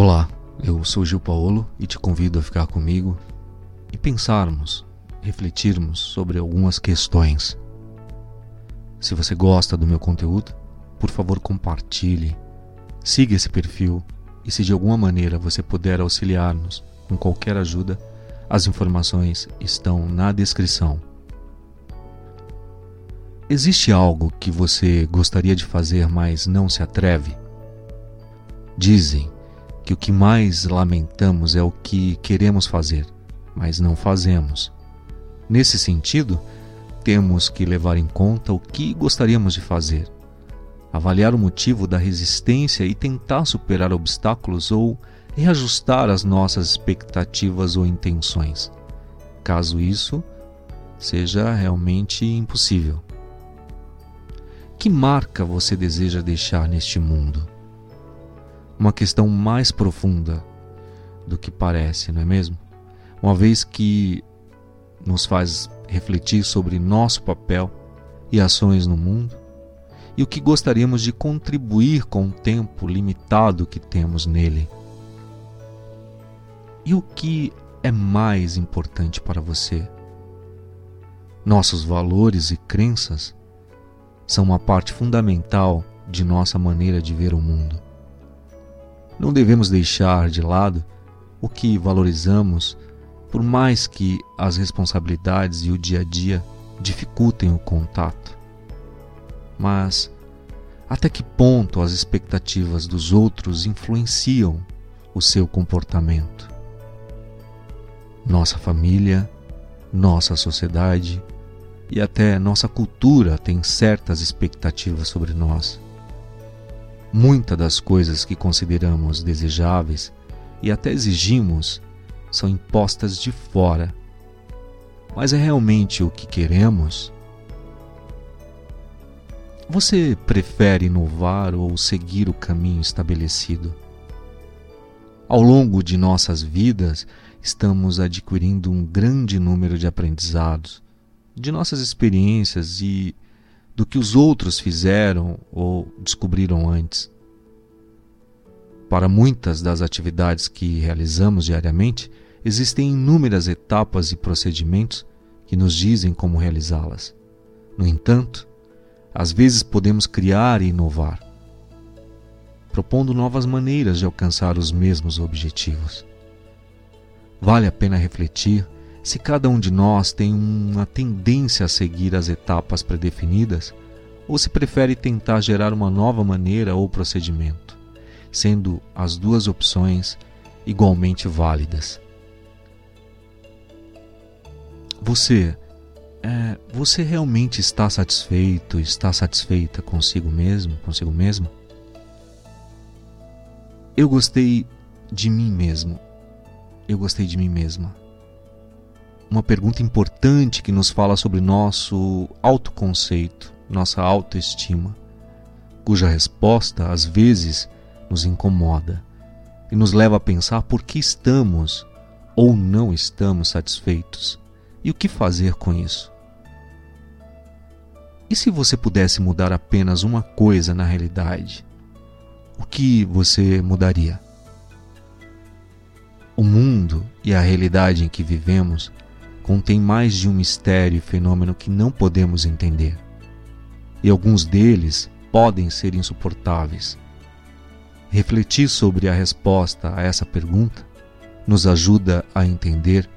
Olá, eu sou Gil Paulo e te convido a ficar comigo e pensarmos, refletirmos sobre algumas questões. Se você gosta do meu conteúdo, por favor compartilhe, siga esse perfil e se de alguma maneira você puder auxiliar-nos com qualquer ajuda, as informações estão na descrição. Existe algo que você gostaria de fazer, mas não se atreve? Dizem que o que mais lamentamos é o que queremos fazer, mas não fazemos. Nesse sentido, temos que levar em conta o que gostaríamos de fazer, avaliar o motivo da resistência e tentar superar obstáculos ou reajustar as nossas expectativas ou intenções, caso isso seja realmente impossível. Que marca você deseja deixar neste mundo? Uma questão mais profunda do que parece, não é mesmo? Uma vez que nos faz refletir sobre nosso papel e ações no mundo e o que gostaríamos de contribuir com o tempo limitado que temos nele. E o que é mais importante para você? Nossos valores e crenças são uma parte fundamental de nossa maneira de ver o mundo. Não devemos deixar de lado o que valorizamos, por mais que as responsabilidades e o dia a dia dificultem o contato. Mas até que ponto as expectativas dos outros influenciam o seu comportamento? Nossa família, nossa sociedade, e até nossa cultura tem certas expectativas sobre nós. Muitas das coisas que consideramos desejáveis e até exigimos são impostas de fora. Mas é realmente o que queremos? Você prefere inovar ou seguir o caminho estabelecido? Ao longo de nossas vidas, estamos adquirindo um grande número de aprendizados de nossas experiências e do que os outros fizeram ou descobriram antes. Para muitas das atividades que realizamos diariamente, existem inúmeras etapas e procedimentos que nos dizem como realizá-las. No entanto, às vezes podemos criar e inovar, propondo novas maneiras de alcançar os mesmos objetivos. Vale a pena refletir se cada um de nós tem uma tendência a seguir as etapas predefinidas, ou se prefere tentar gerar uma nova maneira ou procedimento, sendo as duas opções igualmente válidas. Você, é, você realmente está satisfeito, está satisfeita consigo mesmo, consigo mesmo? Eu gostei de mim mesmo. Eu gostei de mim mesma uma pergunta importante que nos fala sobre nosso autoconceito, nossa autoestima, cuja resposta às vezes nos incomoda e nos leva a pensar por que estamos ou não estamos satisfeitos e o que fazer com isso. E se você pudesse mudar apenas uma coisa na realidade, o que você mudaria? O mundo e a realidade em que vivemos contém mais de um mistério e fenômeno que não podemos entender. E alguns deles podem ser insuportáveis. Refletir sobre a resposta a essa pergunta nos ajuda a entender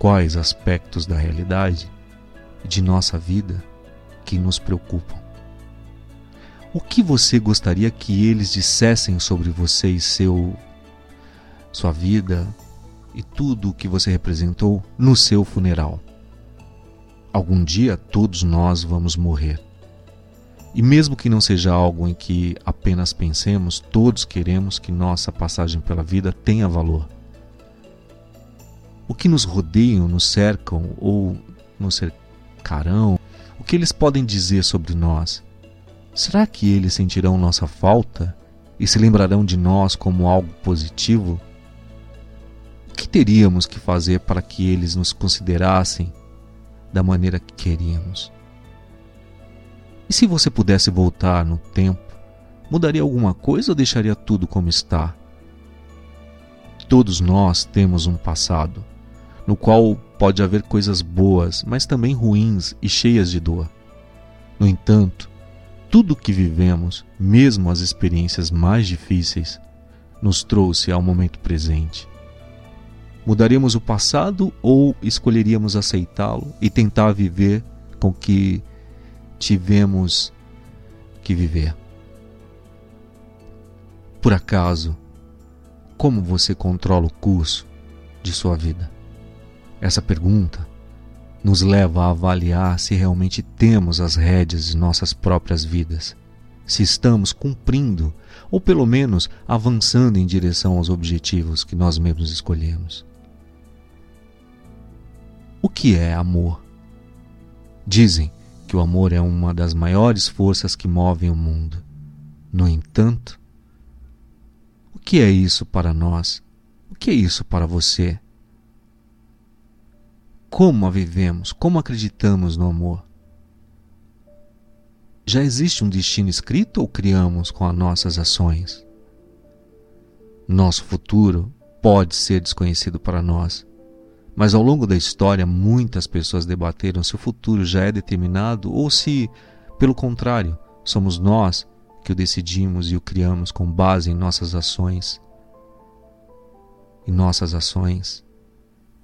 quais aspectos da realidade de nossa vida que nos preocupam. O que você gostaria que eles dissessem sobre você e seu sua vida, e tudo o que você representou no seu funeral. Algum dia todos nós vamos morrer. E mesmo que não seja algo em que apenas pensemos, todos queremos que nossa passagem pela vida tenha valor. O que nos rodeiam, nos cercam ou nos cercarão, o que eles podem dizer sobre nós? Será que eles sentirão nossa falta e se lembrarão de nós como algo positivo? Que teríamos que fazer para que eles nos considerassem da maneira que queríamos? E se você pudesse voltar no tempo, mudaria alguma coisa ou deixaria tudo como está? todos nós temos um passado, no qual pode haver coisas boas, mas também ruins e cheias de dor. No entanto, tudo o que vivemos, mesmo as experiências mais difíceis, nos trouxe ao momento presente. Mudaríamos o passado ou escolheríamos aceitá-lo e tentar viver com o que tivemos que viver? Por acaso, como você controla o curso de sua vida? Essa pergunta nos leva a avaliar se realmente temos as rédeas de nossas próprias vidas, se estamos cumprindo ou pelo menos avançando em direção aos objetivos que nós mesmos escolhemos. O que é amor? Dizem que o amor é uma das maiores forças que movem o mundo. No entanto, o que é isso para nós? O que é isso para você? Como a vivemos? Como acreditamos no amor? Já existe um destino escrito ou criamos com as nossas ações? Nosso futuro pode ser desconhecido para nós mas ao longo da história, muitas pessoas debateram se o futuro já é determinado ou se, pelo contrário, somos nós que o decidimos e o criamos com base em nossas ações. Em nossas ações,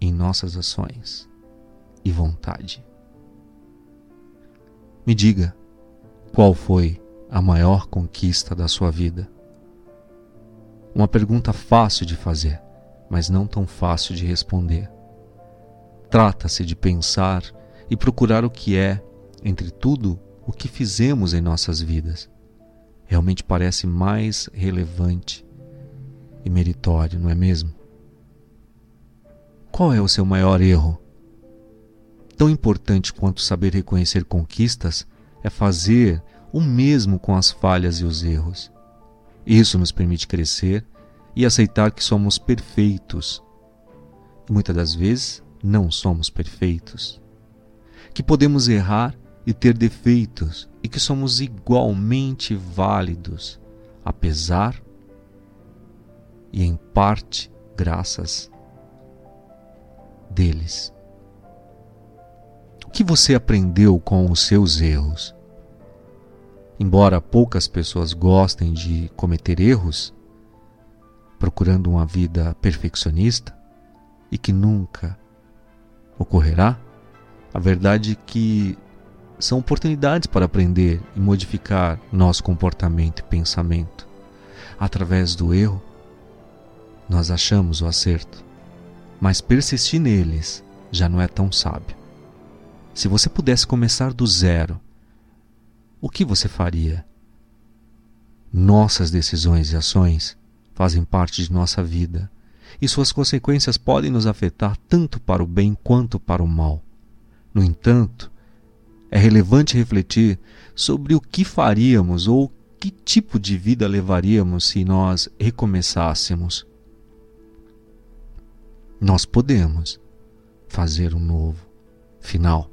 em nossas ações e vontade. Me diga, qual foi a maior conquista da sua vida? Uma pergunta fácil de fazer, mas não tão fácil de responder. Trata-se de pensar e procurar o que é, entre tudo, o que fizemos em nossas vidas. Realmente parece mais relevante e meritório, não é mesmo? Qual é o seu maior erro? Tão importante quanto saber reconhecer conquistas é fazer o mesmo com as falhas e os erros. Isso nos permite crescer e aceitar que somos perfeitos. E muitas das vezes não somos perfeitos, que podemos errar e ter defeitos e que somos igualmente válidos, apesar e em parte graças deles. O que você aprendeu com os seus erros? Embora poucas pessoas gostem de cometer erros, procurando uma vida perfeccionista e que nunca ocorrerá, a verdade é que são oportunidades para aprender e modificar nosso comportamento e pensamento. Através do erro, nós achamos o acerto, mas persistir neles já não é tão sábio. Se você pudesse começar do zero, o que você faria? Nossas decisões e ações fazem parte de nossa vida e suas consequências podem nos afetar tanto para o bem quanto para o mal. No entanto, é relevante refletir sobre o que faríamos ou que tipo de vida levaríamos se nós recomeçássemos. Nós podemos fazer um novo final.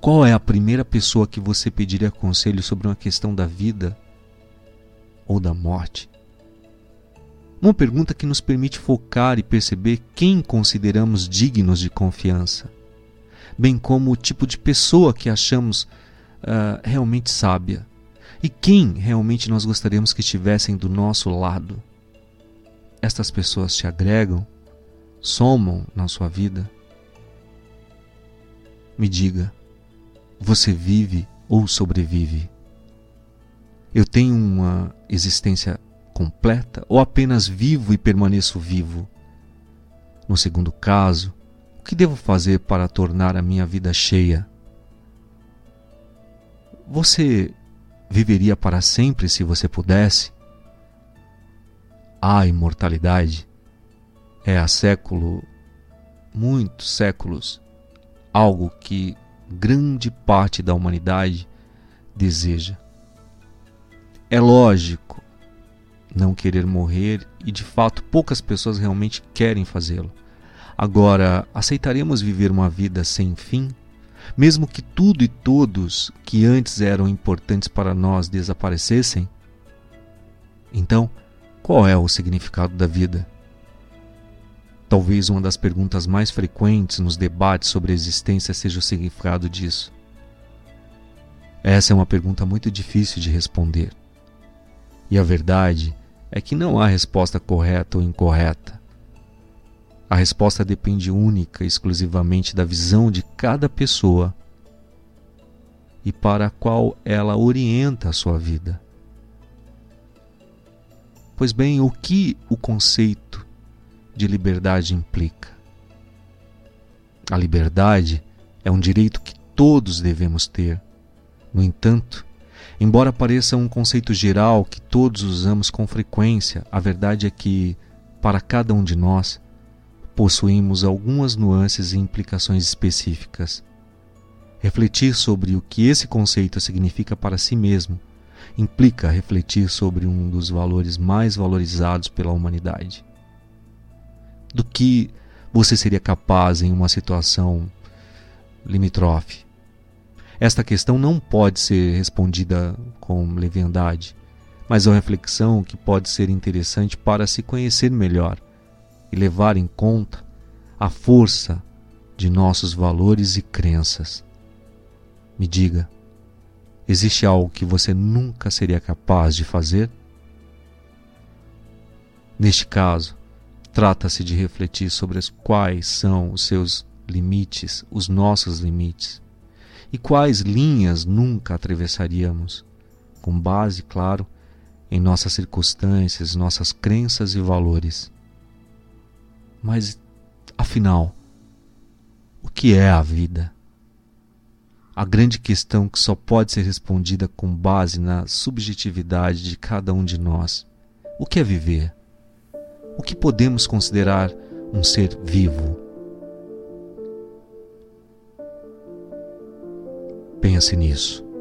Qual é a primeira pessoa que você pediria conselho sobre uma questão da vida ou da morte? Uma pergunta que nos permite focar e perceber quem consideramos dignos de confiança, bem como o tipo de pessoa que achamos uh, realmente sábia e quem realmente nós gostaríamos que estivessem do nosso lado. Estas pessoas te agregam, somam na sua vida? Me diga, você vive ou sobrevive? Eu tenho uma existência completa ou apenas vivo e permaneço vivo? No segundo caso, o que devo fazer para tornar a minha vida cheia? Você viveria para sempre se você pudesse? A imortalidade é há século, muitos séculos, algo que grande parte da humanidade deseja. É lógico não querer morrer e de fato poucas pessoas realmente querem fazê-lo. Agora, aceitaremos viver uma vida sem fim? Mesmo que tudo e todos que antes eram importantes para nós desaparecessem? Então, qual é o significado da vida? Talvez uma das perguntas mais frequentes nos debates sobre a existência seja o significado disso. Essa é uma pergunta muito difícil de responder. E a verdade é que não há resposta correta ou incorreta. A resposta depende única e exclusivamente da visão de cada pessoa e para a qual ela orienta a sua vida. Pois bem, o que o conceito de liberdade implica? A liberdade é um direito que todos devemos ter. No entanto, embora pareça um conceito geral que todos usamos com frequência, a verdade é que, para cada um de nós, possuímos algumas nuances e implicações específicas. Refletir sobre o que esse conceito significa para si mesmo implica refletir sobre um dos valores mais valorizados pela humanidade. Do que você seria capaz em uma situação limítrofe? Esta questão não pode ser respondida com leviandade, mas é uma reflexão que pode ser interessante para se conhecer melhor e levar em conta a força de nossos valores e crenças. Me diga, existe algo que você nunca seria capaz de fazer? Neste caso, trata-se de refletir sobre quais são os seus limites, os nossos limites, e quais linhas nunca atravessaríamos, com base, claro, em nossas circunstâncias, nossas crenças e valores. Mas, afinal, o que é a vida? a grande questão que só pode ser respondida com base na subjetividade de cada um de nós. O que é viver? O que podemos considerar um ser vivo? Pense nisso.